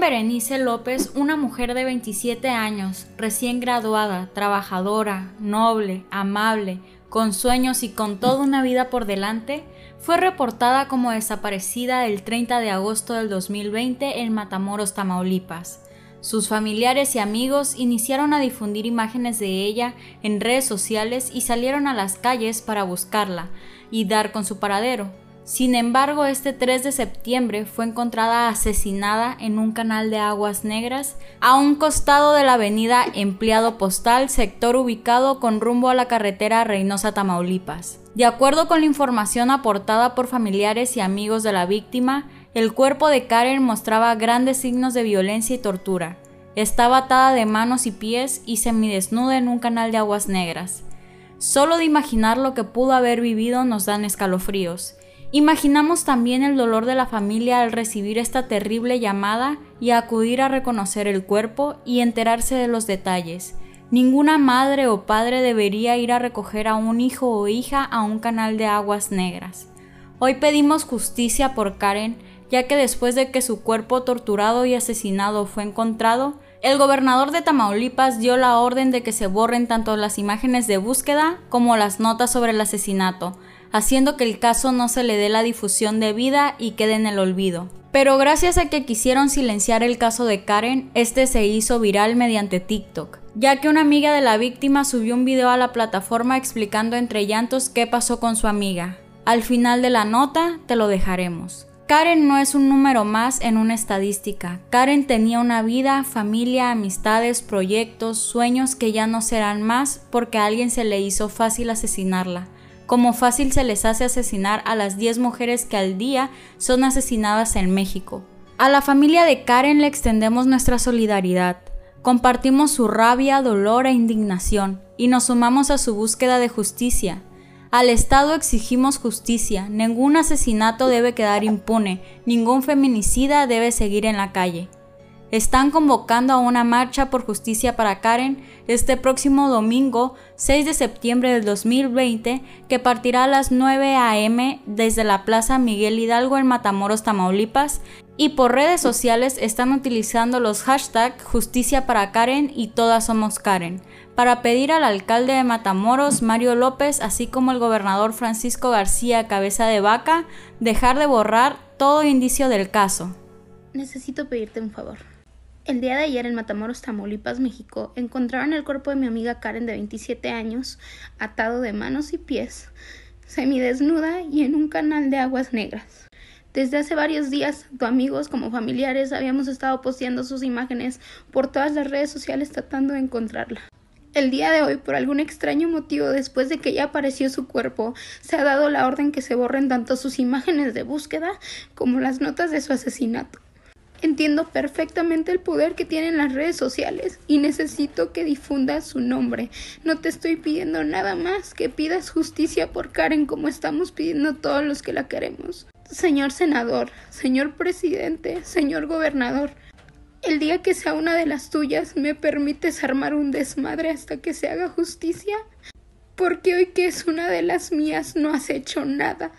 Berenice López, una mujer de 27 años, recién graduada, trabajadora, noble, amable, con sueños y con toda una vida por delante, fue reportada como desaparecida el 30 de agosto del 2020 en Matamoros, Tamaulipas. Sus familiares y amigos iniciaron a difundir imágenes de ella en redes sociales y salieron a las calles para buscarla y dar con su paradero. Sin embargo, este 3 de septiembre fue encontrada asesinada en un canal de aguas negras a un costado de la avenida Empleado Postal, sector ubicado con rumbo a la carretera Reynosa Tamaulipas. De acuerdo con la información aportada por familiares y amigos de la víctima, el cuerpo de Karen mostraba grandes signos de violencia y tortura. Estaba atada de manos y pies y semidesnuda en un canal de aguas negras. Solo de imaginar lo que pudo haber vivido nos dan escalofríos. Imaginamos también el dolor de la familia al recibir esta terrible llamada y acudir a reconocer el cuerpo y enterarse de los detalles. Ninguna madre o padre debería ir a recoger a un hijo o hija a un canal de aguas negras. Hoy pedimos justicia por Karen, ya que después de que su cuerpo torturado y asesinado fue encontrado, el gobernador de Tamaulipas dio la orden de que se borren tanto las imágenes de búsqueda como las notas sobre el asesinato, haciendo que el caso no se le dé la difusión debida y quede en el olvido. Pero gracias a que quisieron silenciar el caso de Karen, este se hizo viral mediante TikTok, ya que una amiga de la víctima subió un video a la plataforma explicando entre llantos qué pasó con su amiga. Al final de la nota te lo dejaremos. Karen no es un número más en una estadística. Karen tenía una vida, familia, amistades, proyectos, sueños que ya no serán más porque a alguien se le hizo fácil asesinarla como fácil se les hace asesinar a las 10 mujeres que al día son asesinadas en México. A la familia de Karen le extendemos nuestra solidaridad. Compartimos su rabia, dolor e indignación y nos sumamos a su búsqueda de justicia. Al Estado exigimos justicia, ningún asesinato debe quedar impune, ningún feminicida debe seguir en la calle están convocando a una marcha por justicia para Karen este próximo domingo 6 de septiembre del 2020 que partirá a las 9 a.m. desde la Plaza Miguel Hidalgo en Matamoros, Tamaulipas y por redes sociales están utilizando los hashtags Justicia para Karen y Todas Somos Karen para pedir al alcalde de Matamoros, Mario López, así como el gobernador Francisco García Cabeza de Vaca, dejar de borrar todo indicio del caso. Necesito pedirte un favor. El día de ayer en Matamoros, Tamaulipas, México, encontraron el cuerpo de mi amiga Karen de 27 años, atado de manos y pies, semidesnuda y en un canal de aguas negras. Desde hace varios días, tanto amigos como familiares habíamos estado posteando sus imágenes por todas las redes sociales tratando de encontrarla. El día de hoy, por algún extraño motivo, después de que ya apareció su cuerpo, se ha dado la orden que se borren tanto sus imágenes de búsqueda como las notas de su asesinato. Entiendo perfectamente el poder que tienen las redes sociales y necesito que difundas su nombre. No te estoy pidiendo nada más que pidas justicia por Karen como estamos pidiendo todos los que la queremos. Señor senador, señor presidente, señor gobernador, el día que sea una de las tuyas, ¿me permites armar un desmadre hasta que se haga justicia? Porque hoy que es una de las mías no has hecho nada.